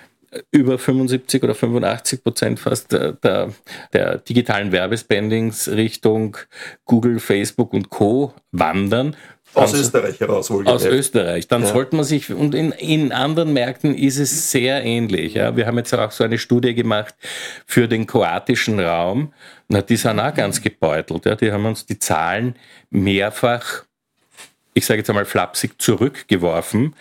über 75 oder 85 Prozent fast der, der, der digitalen Werbespendings Richtung Google, Facebook und Co. wandern, aus Österreich heraus wohl. Aus Österreich. Dann ja. sollte man sich, und in, in anderen Märkten ist es sehr ähnlich. Ja. Wir haben jetzt auch so eine Studie gemacht für den kroatischen Raum. Na, die sind auch ganz gebeutelt. Ja. Die haben uns die Zahlen mehrfach ich sage jetzt einmal flapsig zurückgeworfen,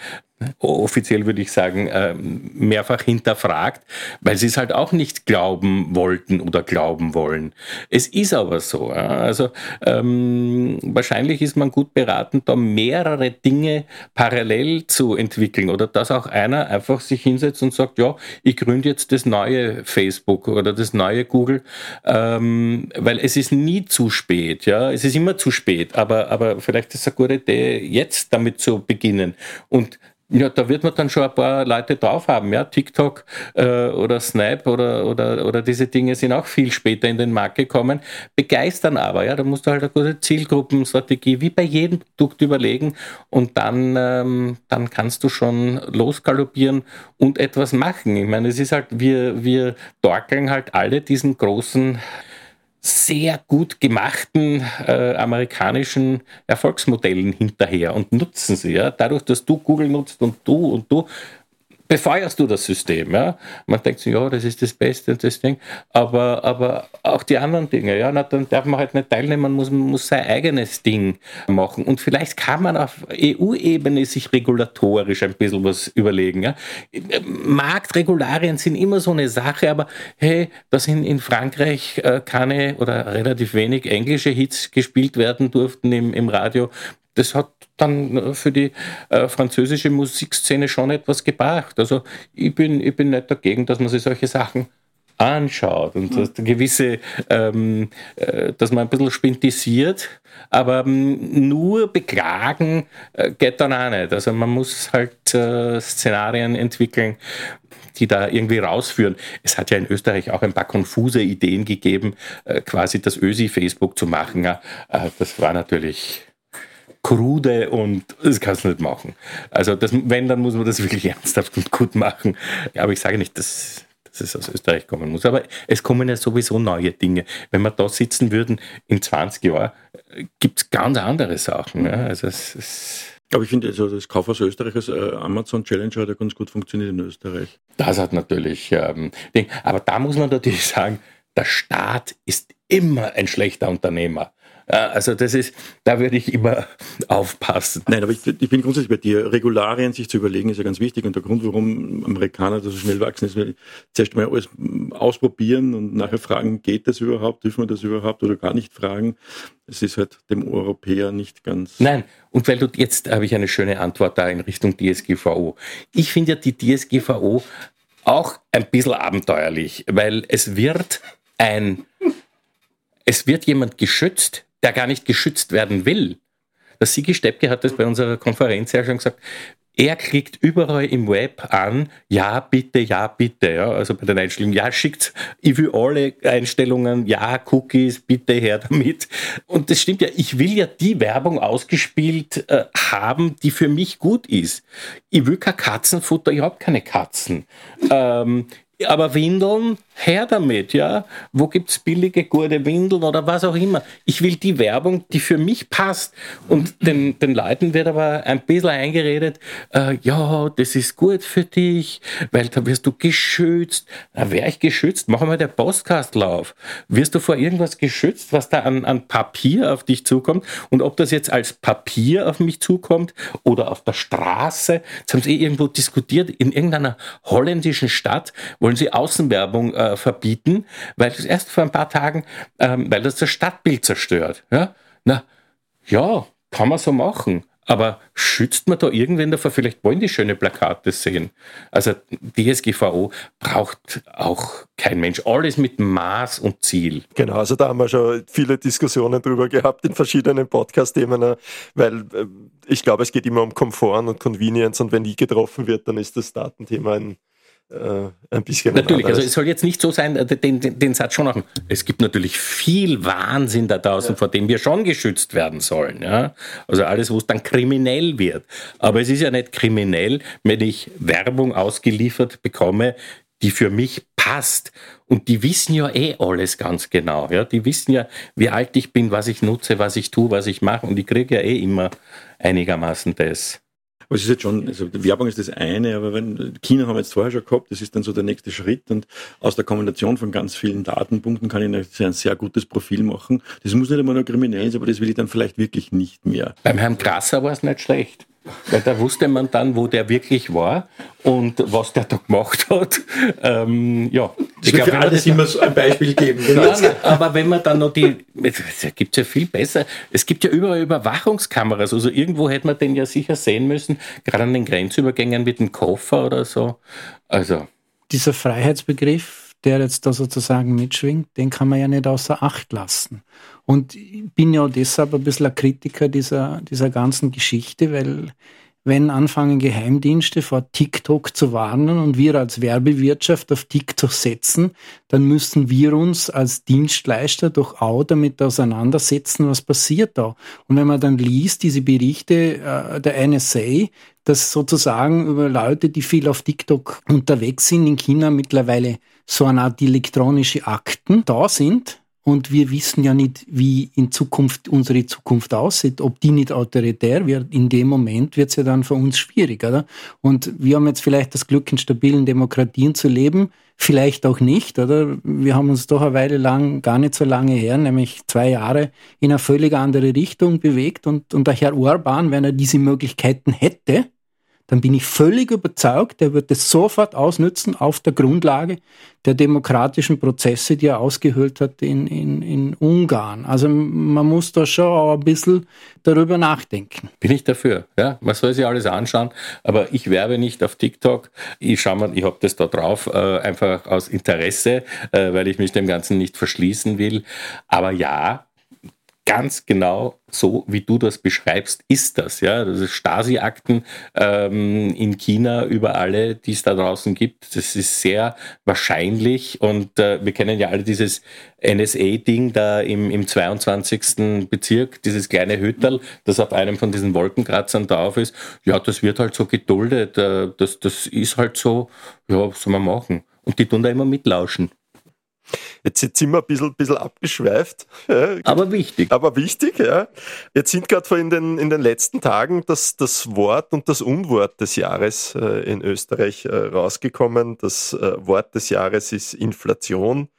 offiziell würde ich sagen, äh, mehrfach hinterfragt, weil sie es halt auch nicht glauben wollten oder glauben wollen. Es ist aber so. Also ähm, wahrscheinlich ist man gut beraten, da mehrere Dinge parallel zu entwickeln oder dass auch einer einfach sich hinsetzt und sagt, ja, ich gründe jetzt das neue Facebook oder das neue Google, ähm, weil es ist nie zu spät. Ja, es ist immer zu spät, aber, aber vielleicht ist es eine gute Idee, jetzt damit zu beginnen und ja, da wird man dann schon ein paar Leute drauf haben. Ja, TikTok äh, oder Snap oder, oder, oder diese Dinge sind auch viel später in den Markt gekommen, begeistern aber. Ja, da musst du halt eine gute Zielgruppenstrategie wie bei jedem Produkt überlegen und dann, ähm, dann kannst du schon losgaloppieren und etwas machen. Ich meine, es ist halt, wir, wir dorkeln halt alle diesen großen sehr gut gemachten äh, amerikanischen Erfolgsmodellen hinterher und nutzen sie. Ja? Dadurch, dass du Google nutzt und du und du, befeuerst du das System. Ja? Man denkt sich, ja, das ist das Beste und das Ding, aber, aber auch die anderen Dinge, ja, na, dann darf man halt nicht teilnehmen, man muss, muss sein eigenes Ding machen. Und vielleicht kann man auf EU-Ebene sich regulatorisch ein bisschen was überlegen. Ja? Marktregularien sind immer so eine Sache, aber hey, dass in, in Frankreich äh, keine oder relativ wenig englische Hits gespielt werden durften im, im Radio, das hat dann äh, für die äh, französische Musikszene schon etwas gebracht. Also ich bin, ich bin nicht dagegen, dass man sich solche Sachen anschaut und mhm. dass gewisse, ähm, äh, dass man ein bisschen spintisiert, aber ähm, nur beklagen äh, geht dann auch nicht. Also man muss halt äh, Szenarien entwickeln, die da irgendwie rausführen. Es hat ja in Österreich auch ein paar konfuse Ideen gegeben, äh, quasi das Ösi-Facebook zu machen. Ja, das war natürlich krude und das kannst du nicht machen. Also das, wenn, dann muss man das wirklich ernsthaft und gut machen. Aber ich sage nicht, dass, dass es aus Österreich kommen muss. Aber es kommen ja sowieso neue Dinge. Wenn wir da sitzen würden in 20 Jahren, gibt es ganz andere Sachen. Ja. Also es, es aber ich finde, also das Kaufhaus Österreich als äh, Amazon Challenger hat ja ganz gut funktioniert in Österreich. Das hat natürlich, ähm, aber da muss man natürlich sagen, der Staat ist immer ein schlechter Unternehmer. Also das ist, da würde ich immer aufpassen. Nein, aber ich, ich, bin grundsätzlich bei dir. Regularien sich zu überlegen ist ja ganz wichtig und der Grund, warum Amerikaner da so schnell wachsen, ist, weil zuerst mal alles ausprobieren und nachher fragen, geht das überhaupt, dürfen wir das überhaupt oder gar nicht fragen. Es ist halt dem Europäer nicht ganz. Nein, und weil du jetzt habe ich eine schöne Antwort da in Richtung DSGVO. Ich finde ja die DSGVO auch ein bisschen abenteuerlich, weil es wird ein, es wird jemand geschützt, der gar nicht geschützt werden will. der Sigi Steppke hat das bei unserer Konferenz ja schon gesagt, er klickt überall im Web an, ja, bitte, ja, bitte, ja, also bei den Einstellungen, ja, schickt, ich will alle Einstellungen, ja, Cookies, bitte her damit. Und das stimmt ja, ich will ja die Werbung ausgespielt äh, haben, die für mich gut ist. Ich will kein Katzenfutter, ich habe keine Katzen. Ähm, aber Windeln, her damit, ja. Wo gibt's billige, gute Windeln oder was auch immer? Ich will die Werbung, die für mich passt. Und den, den Leuten wird aber ein bisschen eingeredet, äh, ja, das ist gut für dich, weil da wirst du geschützt. Na, wäre ich geschützt? Mach mal der Postkastlauf. Wirst du vor irgendwas geschützt, was da an, an Papier auf dich zukommt? Und ob das jetzt als Papier auf mich zukommt oder auf der Straße, das haben sie eh irgendwo diskutiert, in irgendeiner holländischen Stadt, wollen sie Außenwerbung äh, verbieten, weil das erst vor ein paar Tagen, ähm, weil das das Stadtbild zerstört. Ja? Na, ja, kann man so machen. Aber schützt man da irgendwen davor? Vielleicht wollen die schöne Plakate sehen. Also DSGVO braucht auch kein Mensch. Alles mit Maß und Ziel. Genau, also da haben wir schon viele Diskussionen drüber gehabt in verschiedenen Podcast-Themen, weil äh, ich glaube, es geht immer um Komfort und Convenience und wenn die getroffen wird, dann ist das Datenthema ein äh, ein bisschen. Natürlich, also es soll jetzt nicht so sein, äh, den, den, den Satz schon machen. Es gibt natürlich viel Wahnsinn da draußen, ja. vor dem wir schon geschützt werden sollen. Ja? Also alles, wo es dann kriminell wird. Aber es ist ja nicht kriminell, wenn ich Werbung ausgeliefert bekomme, die für mich passt. Und die wissen ja eh alles ganz genau. Ja? Die wissen ja, wie alt ich bin, was ich nutze, was ich tue, was ich mache. Und ich kriege ja eh immer einigermaßen das. Aber es ist jetzt schon, also Werbung ist das eine, aber wenn China haben wir jetzt vorher schon gehabt, das ist dann so der nächste Schritt und aus der Kombination von ganz vielen Datenpunkten kann ich ein sehr gutes Profil machen. Das muss nicht immer nur kriminell sein, aber das will ich dann vielleicht wirklich nicht mehr. Beim Herrn Grasser war es nicht schlecht. Weil da wusste man dann, wo der wirklich war und was der da gemacht hat. Ähm, ja. Ich glaube, für alles immer so ein Beispiel geben. Genau. Ja, aber wenn man dann noch die, es gibt ja viel besser. Es gibt ja überall Überwachungskameras. Also irgendwo hätte man den ja sicher sehen müssen, gerade an den Grenzübergängen mit dem Koffer oder so. Also. Dieser Freiheitsbegriff, der jetzt da sozusagen mitschwingt, den kann man ja nicht außer Acht lassen. Und ich bin ja deshalb ein bisschen ein Kritiker dieser, dieser ganzen Geschichte, weil wenn anfangen Geheimdienste vor TikTok zu warnen und wir als Werbewirtschaft auf TikTok setzen, dann müssen wir uns als Dienstleister doch auch damit auseinandersetzen, was passiert da. Und wenn man dann liest, diese Berichte äh, der NSA, dass sozusagen über Leute, die viel auf TikTok unterwegs sind, in China mittlerweile so eine Art elektronische Akten da sind, und wir wissen ja nicht, wie in Zukunft unsere Zukunft aussieht, ob die nicht autoritär wird. In dem Moment wird es ja dann für uns schwierig, oder? Und wir haben jetzt vielleicht das Glück, in stabilen Demokratien zu leben, vielleicht auch nicht, oder? Wir haben uns doch eine Weile lang, gar nicht so lange her, nämlich zwei Jahre, in eine völlig andere Richtung bewegt und, und der Herr Orban, wenn er diese Möglichkeiten hätte, dann bin ich völlig überzeugt, er wird es sofort ausnützen auf der Grundlage der demokratischen Prozesse, die er ausgehöhlt hat in, in, in Ungarn. Also man muss da schon auch ein bisschen darüber nachdenken. Bin ich dafür, ja. Man soll sich alles anschauen, aber ich werbe nicht auf TikTok. Ich schau mal, ich habe das da drauf, äh, einfach aus Interesse, äh, weil ich mich dem Ganzen nicht verschließen will. Aber ja, ganz genau so, wie du das beschreibst, ist das. Ja? Das Stasi-Akten ähm, in China über alle, die es da draußen gibt. Das ist sehr wahrscheinlich und äh, wir kennen ja alle dieses NSA-Ding da im, im 22. Bezirk, dieses kleine Hütterl, das auf einem von diesen Wolkenkratzern drauf ist. Ja, das wird halt so geduldet. Äh, das, das ist halt so, ja, was soll man machen? Und die tun da immer mitlauschen. Jetzt, sind wir ein bisschen, bisschen abgeschweift. Ja. Aber wichtig. Aber wichtig, ja. Jetzt sind gerade in den, in den letzten Tagen das, das Wort und das Unwort des Jahres äh, in Österreich äh, rausgekommen. Das äh, Wort des Jahres ist Inflation.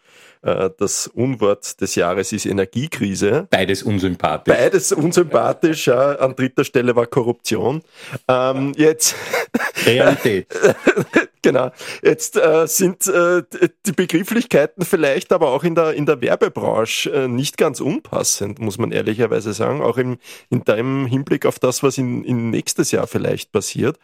Das Unwort des Jahres ist Energiekrise. Beides unsympathisch. Beides unsympathisch, ja. An dritter Stelle war Korruption. Ähm, jetzt. Realität. genau. Jetzt äh, sind äh, die Begrifflichkeiten vielleicht aber auch in der, in der Werbebranche äh, nicht ganz unpassend, muss man ehrlicherweise sagen. Auch im, in deinem Hinblick auf das, was in, in nächstes Jahr vielleicht passiert.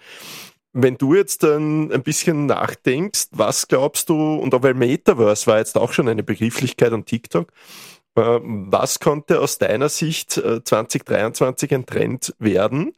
Wenn du jetzt ein, ein bisschen nachdenkst, was glaubst du, und auch weil Metaverse war jetzt auch schon eine Begrifflichkeit und TikTok, Was konnte aus deiner Sicht 2023 ein Trend werden?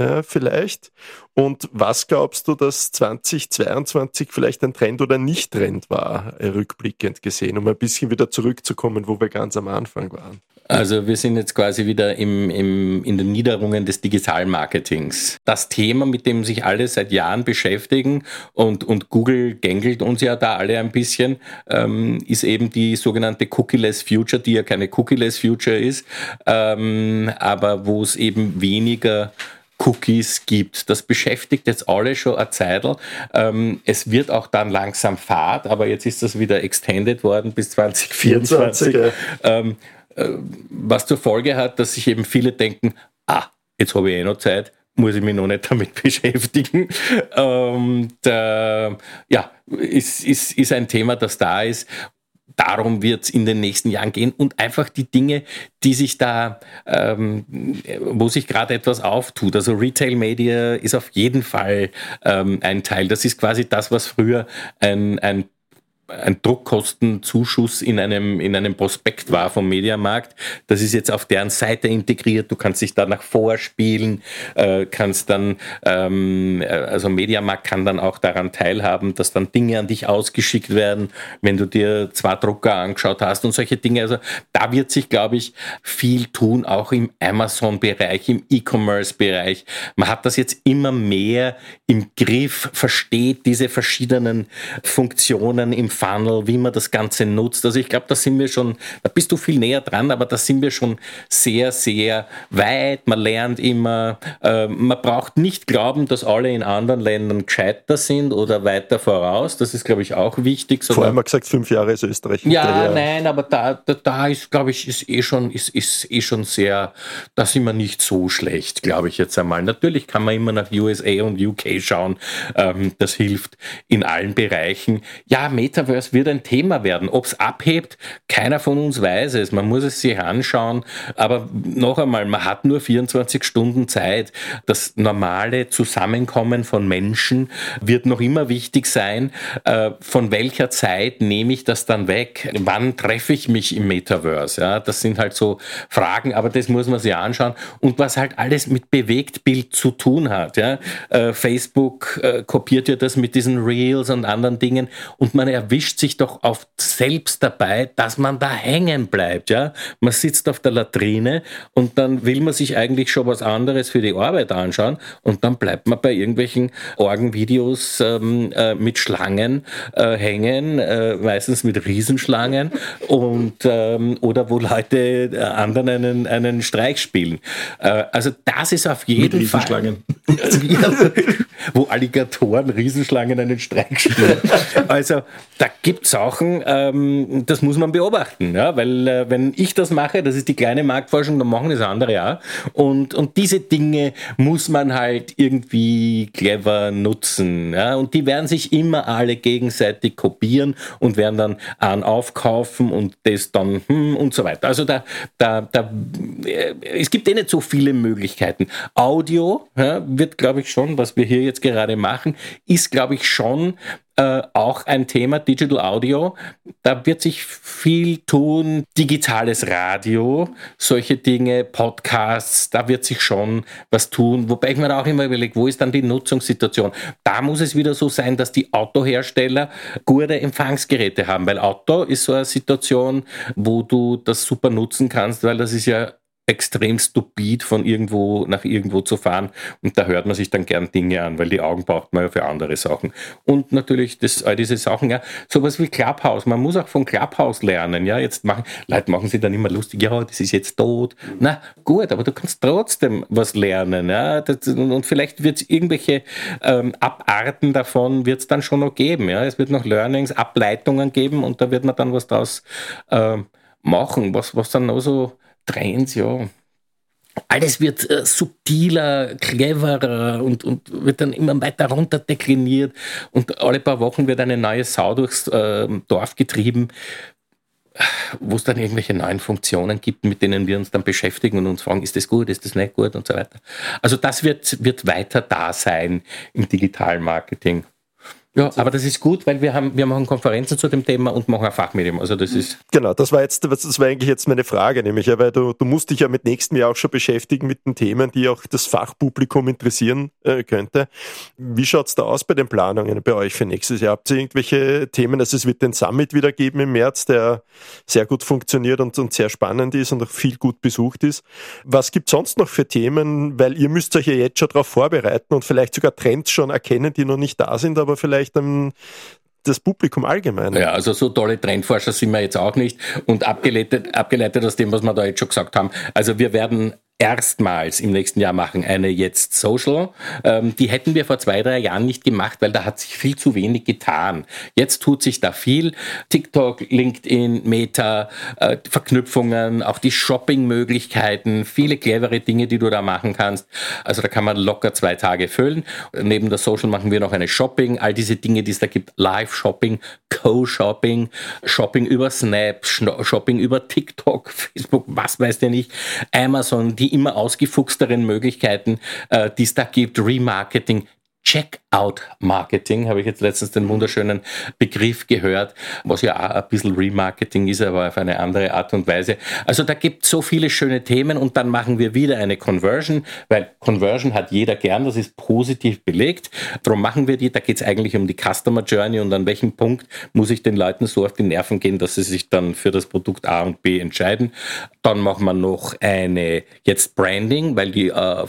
Äh, vielleicht. Und was glaubst du, dass 2022 vielleicht ein Trend oder Nicht-Trend war, äh, rückblickend gesehen, um ein bisschen wieder zurückzukommen, wo wir ganz am Anfang waren? Also wir sind jetzt quasi wieder im, im, in den Niederungen des Digitalmarketings. Das Thema, mit dem sich alle seit Jahren beschäftigen und, und Google gängelt uns ja da alle ein bisschen, ähm, ist eben die sogenannte Cookie-less Future, die ja keine Cookie-less Future ist, ähm, aber wo es eben weniger Cookies gibt. Das beschäftigt jetzt alle schon eine Zeit. Ähm, es wird auch dann langsam Fahrt, aber jetzt ist das wieder extended worden bis 2024. 24, ähm, äh, was zur Folge hat, dass sich eben viele denken, ah, jetzt habe ich eh noch Zeit, muss ich mich noch nicht damit beschäftigen. Und äh, ja, ist, ist, ist ein Thema, das da ist darum wird es in den nächsten Jahren gehen und einfach die Dinge, die sich da, ähm, wo sich gerade etwas auftut. Also Retail Media ist auf jeden Fall ähm, ein Teil. Das ist quasi das, was früher ein, ein ein Druckkostenzuschuss in einem, in einem Prospekt war vom Mediamarkt. Das ist jetzt auf deren Seite integriert. Du kannst dich danach vorspielen, äh, kannst dann, ähm, äh, also Mediamarkt kann dann auch daran teilhaben, dass dann Dinge an dich ausgeschickt werden, wenn du dir zwei Drucker angeschaut hast und solche Dinge. Also da wird sich, glaube ich, viel tun, auch im Amazon-Bereich, im E-Commerce-Bereich. Man hat das jetzt immer mehr im Griff, versteht diese verschiedenen Funktionen im Funnel, wie man das Ganze nutzt. Also ich glaube, da sind wir schon, da bist du viel näher dran, aber da sind wir schon sehr, sehr weit. Man lernt immer, äh, man braucht nicht glauben, dass alle in anderen Ländern gescheiter sind oder weiter voraus. Das ist, glaube ich, auch wichtig. Vorher haben wir gesagt, fünf Jahre ist Österreich. Ja, ja. nein, aber da, da, da ist, glaube ich, ist eh schon, ist, ist eh schon sehr, da sind wir nicht so schlecht, glaube ich jetzt einmal. Natürlich kann man immer nach USA und UK schauen. Ähm, das hilft in allen Bereichen. Ja, Metaverse Metaverse wird ein Thema werden. Ob es abhebt, keiner von uns weiß es. Man muss es sich anschauen. Aber noch einmal, man hat nur 24 Stunden Zeit. Das normale Zusammenkommen von Menschen wird noch immer wichtig sein. Äh, von welcher Zeit nehme ich das dann weg? Wann treffe ich mich im Metaverse? Ja, das sind halt so Fragen, aber das muss man sich anschauen. Und was halt alles mit Bewegtbild zu tun hat. Ja? Äh, Facebook äh, kopiert ja das mit diesen Reels und anderen Dingen und man erwischt sich doch oft selbst dabei, dass man da hängen bleibt. Ja? Man sitzt auf der Latrine und dann will man sich eigentlich schon was anderes für die Arbeit anschauen und dann bleibt man bei irgendwelchen Orgenvideos ähm, äh, mit Schlangen äh, hängen, äh, meistens mit Riesenschlangen und ähm, oder wo Leute äh, anderen einen, einen Streich spielen. Äh, also das ist auf jeden mit Fall. wo Alligatoren, Riesenschlangen einen Streich spielen. Also da gibt Sachen, ähm, das muss man beobachten, ja? weil äh, wenn ich das mache, das ist die kleine Marktforschung, dann machen das andere auch. Und, und diese Dinge muss man halt irgendwie clever nutzen. Ja? Und die werden sich immer alle gegenseitig kopieren und werden dann an aufkaufen und das dann hm, und so weiter. Also da, da, da äh, es gibt eh nicht so viele Möglichkeiten. Audio ja, wird, glaube ich, schon, was wir hier jetzt gerade machen, ist, glaube ich, schon äh, auch ein Thema, Digital Audio. Da wird sich viel tun, digitales Radio, solche Dinge, Podcasts, da wird sich schon was tun. Wobei ich mir auch immer überlege, wo ist dann die Nutzungssituation? Da muss es wieder so sein, dass die Autohersteller gute Empfangsgeräte haben, weil Auto ist so eine Situation, wo du das super nutzen kannst, weil das ist ja extrem stupid, von irgendwo nach irgendwo zu fahren. Und da hört man sich dann gern Dinge an, weil die Augen braucht man ja für andere Sachen. Und natürlich das, all diese Sachen, ja, sowas wie Clubhouse. Man muss auch von Clubhouse lernen. Ja, jetzt machen, Leute machen sich dann immer lustig, ja, das ist jetzt tot. Na, gut, aber du kannst trotzdem was lernen. Ja, das, und vielleicht wird es irgendwelche ähm, Abarten davon wird es dann schon noch geben. Ja, es wird noch Learnings, Ableitungen geben und da wird man dann was draus äh, machen, was, was dann noch so Trends, ja. Alles wird äh, subtiler, cleverer und, und wird dann immer weiter runter dekliniert und alle paar Wochen wird eine neue Sau durchs äh, Dorf getrieben, wo es dann irgendwelche neuen Funktionen gibt, mit denen wir uns dann beschäftigen und uns fragen, ist das gut, ist das nicht gut und so weiter. Also das wird, wird weiter da sein im digitalen Marketing. Ja, aber das ist gut, weil wir haben, wir machen Konferenzen zu dem Thema und machen ein Fachmedium. Also das ist. Genau, das war jetzt, das war eigentlich jetzt meine Frage, nämlich, weil du, du musst dich ja mit nächstem Jahr auch schon beschäftigen mit den Themen, die auch das Fachpublikum interessieren äh, könnte. Wie schaut's da aus bei den Planungen bei euch für nächstes Jahr? Habt ihr irgendwelche Themen? Also es wird den Summit wieder geben im März, der sehr gut funktioniert und, und sehr spannend ist und auch viel gut besucht ist. Was gibt's sonst noch für Themen? Weil ihr müsst euch ja jetzt schon darauf vorbereiten und vielleicht sogar Trends schon erkennen, die noch nicht da sind, aber vielleicht vielleicht dann das Publikum allgemein. Ja, also so tolle Trendforscher sind wir jetzt auch nicht. Und abgeleitet, abgeleitet aus dem, was wir da jetzt schon gesagt haben. Also wir werden erstmals im nächsten Jahr machen, eine jetzt Social. Ähm, die hätten wir vor zwei, drei Jahren nicht gemacht, weil da hat sich viel zu wenig getan. Jetzt tut sich da viel. TikTok, LinkedIn, Meta, äh, Verknüpfungen, auch die Shopping-Möglichkeiten, viele clevere Dinge, die du da machen kannst. Also da kann man locker zwei Tage füllen. Neben der Social machen wir noch eine Shopping, all diese Dinge, die es da gibt, Live-Shopping, Co-Shopping, Shopping über Snap, Shopping über TikTok, Facebook, was weiß der nicht, Amazon, die immer ausgefuchsteren Möglichkeiten, äh, die es da gibt, Remarketing, Checkout-Marketing, habe ich jetzt letztens den wunderschönen Begriff gehört, was ja auch ein bisschen Remarketing ist, aber auf eine andere Art und Weise. Also da gibt es so viele schöne Themen und dann machen wir wieder eine Conversion, weil Conversion hat jeder gern, das ist positiv belegt. Darum machen wir die, da geht es eigentlich um die Customer Journey und an welchem Punkt muss ich den Leuten so auf die Nerven gehen, dass sie sich dann für das Produkt A und B entscheiden. Dann machen wir noch eine jetzt Branding, weil die äh,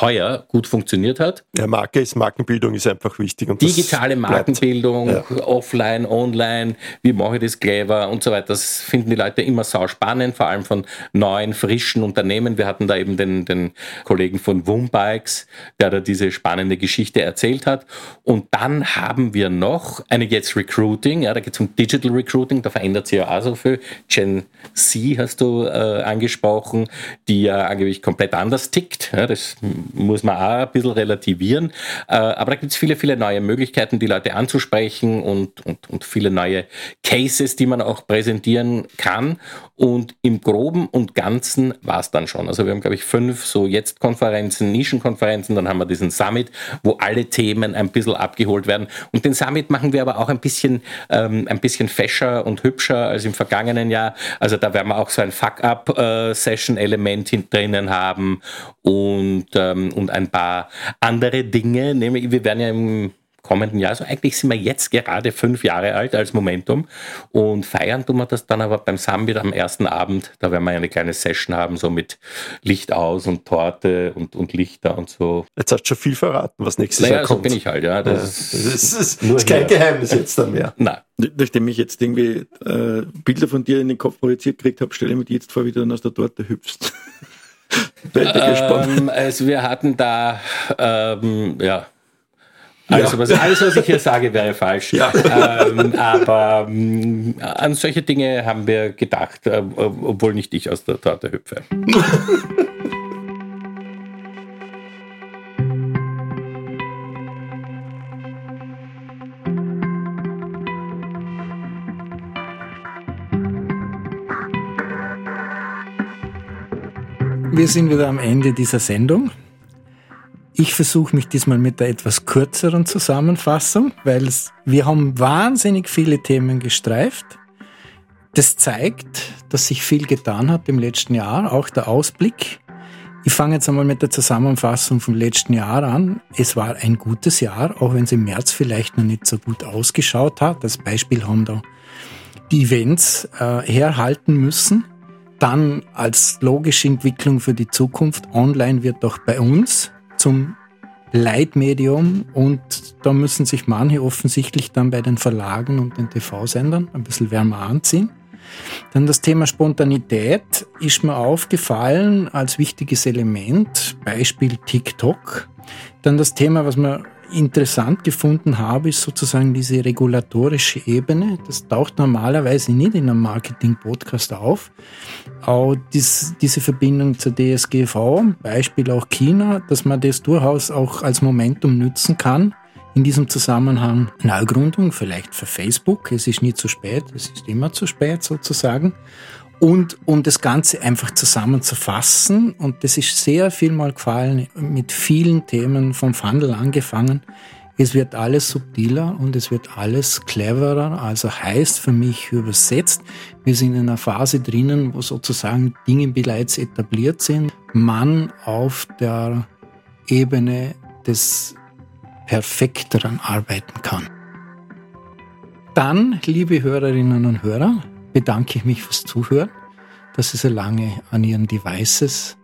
heuer gut funktioniert hat. Ja, Marke ist, Markenbildung ist einfach wichtig. Digitale Markenbildung, ja. offline, online, wie mache ich das clever und so weiter. Das finden die Leute immer sau spannend, vor allem von neuen, frischen Unternehmen. Wir hatten da eben den, den Kollegen von Wombikes, der da diese spannende Geschichte erzählt hat. Und dann haben wir noch eine jetzt Recruiting, ja, da geht es um Digital Recruiting, da verändert sich ja auch so viel. Gen C hast du äh, angesprochen, die ja angeblich komplett anders tickt. Ja, das muss man auch ein bisschen relativieren. Äh, aber da gibt es viele, viele neue Möglichkeiten, die Leute anzusprechen und, und, und viele neue Cases, die man auch präsentieren kann. Und im Groben und Ganzen war es dann schon. Also wir haben, glaube ich, fünf so Jetzt-Konferenzen, Nischenkonferenzen, dann haben wir diesen Summit, wo alle Themen ein bisschen abgeholt werden. Und den Summit machen wir aber auch ein bisschen, ähm, ein bisschen fescher und hübscher als im vergangenen Jahr. Also da werden wir auch so ein Fuck-Up-Session-Element äh, drinnen haben und, ähm, und ein paar andere Dinge. Nämlich, wir werden ja im kommenden Jahr. Also eigentlich sind wir jetzt gerade fünf Jahre alt als Momentum und feiern tun wir das dann aber beim Summit am ersten Abend. Da werden wir eine kleine Session haben, so mit Licht aus und Torte und, und Lichter und so. Jetzt hast du schon viel verraten, was nächstes naja, Jahr kommt. so bin ich halt, ja. Das, ja. Ist, das ist, das ist kein Geheimnis jetzt dann mehr. Nein. Nachdem ich jetzt irgendwie äh, Bilder von dir in den Kopf projiziert gekriegt habe, stelle ich mir die jetzt vor, wie du dann aus der Torte hüpfst. Ähm, also wir hatten da ähm, ja also, was, alles, was ich hier sage, wäre falsch. Ja. Ähm, aber ähm, an solche Dinge haben wir gedacht, äh, obwohl nicht ich aus der Torte hüpfe. Wir sind wieder am Ende dieser Sendung. Ich versuche mich diesmal mit der etwas kürzeren Zusammenfassung, weil wir haben wahnsinnig viele Themen gestreift. Das zeigt, dass sich viel getan hat im letzten Jahr, auch der Ausblick. Ich fange jetzt einmal mit der Zusammenfassung vom letzten Jahr an. Es war ein gutes Jahr, auch wenn es im März vielleicht noch nicht so gut ausgeschaut hat. Das Beispiel haben da die Events äh, herhalten müssen. Dann als logische Entwicklung für die Zukunft, online wird auch bei uns zum Leitmedium und da müssen sich manche offensichtlich dann bei den Verlagen und den TV-Sendern ein bisschen wärmer anziehen. Dann das Thema Spontanität ist mir aufgefallen als wichtiges Element, Beispiel TikTok. Dann das Thema, was man interessant gefunden habe, ist sozusagen diese regulatorische Ebene. Das taucht normalerweise nicht in einem Marketing-Podcast auf. Auch dies, diese Verbindung zur DSGV, Beispiel auch China, dass man das durchaus auch als Momentum nützen kann. In diesem Zusammenhang Neugründung, vielleicht für Facebook. Es ist nie zu spät, es ist immer zu spät sozusagen. Und um das Ganze einfach zusammenzufassen, und das ist sehr viel mal gefallen, mit vielen Themen vom Funnel angefangen, Es wird alles subtiler und es wird alles cleverer. Also heißt für mich übersetzt, wir sind in einer Phase drinnen, wo sozusagen Dinge bereits etabliert sind. Man auf der Ebene des Perfekteren arbeiten kann. Dann, liebe Hörerinnen und Hörer, bedanke ich mich fürs Zuhören, dass Sie so lange an Ihren Devices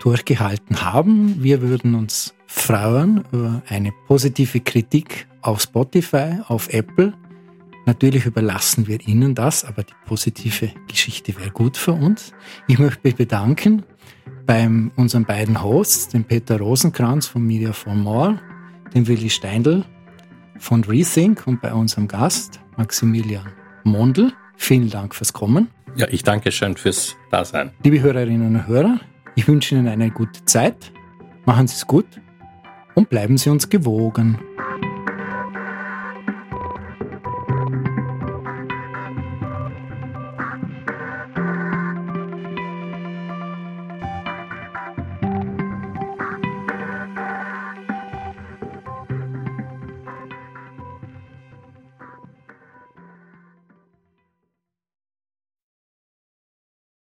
durchgehalten haben. Wir würden uns freuen über eine positive Kritik auf Spotify, auf Apple. Natürlich überlassen wir Ihnen das, aber die positive Geschichte wäre gut für uns. Ich möchte mich bedanken bei unseren beiden Hosts, dem Peter Rosenkranz von Media for More, dem Willi Steindl von Rethink und bei unserem Gast Maximilian Mondl. Vielen Dank fürs Kommen. Ja, ich danke schön fürs Dasein. Liebe Hörerinnen und Hörer, ich wünsche Ihnen eine gute Zeit. Machen Sie es gut und bleiben Sie uns gewogen.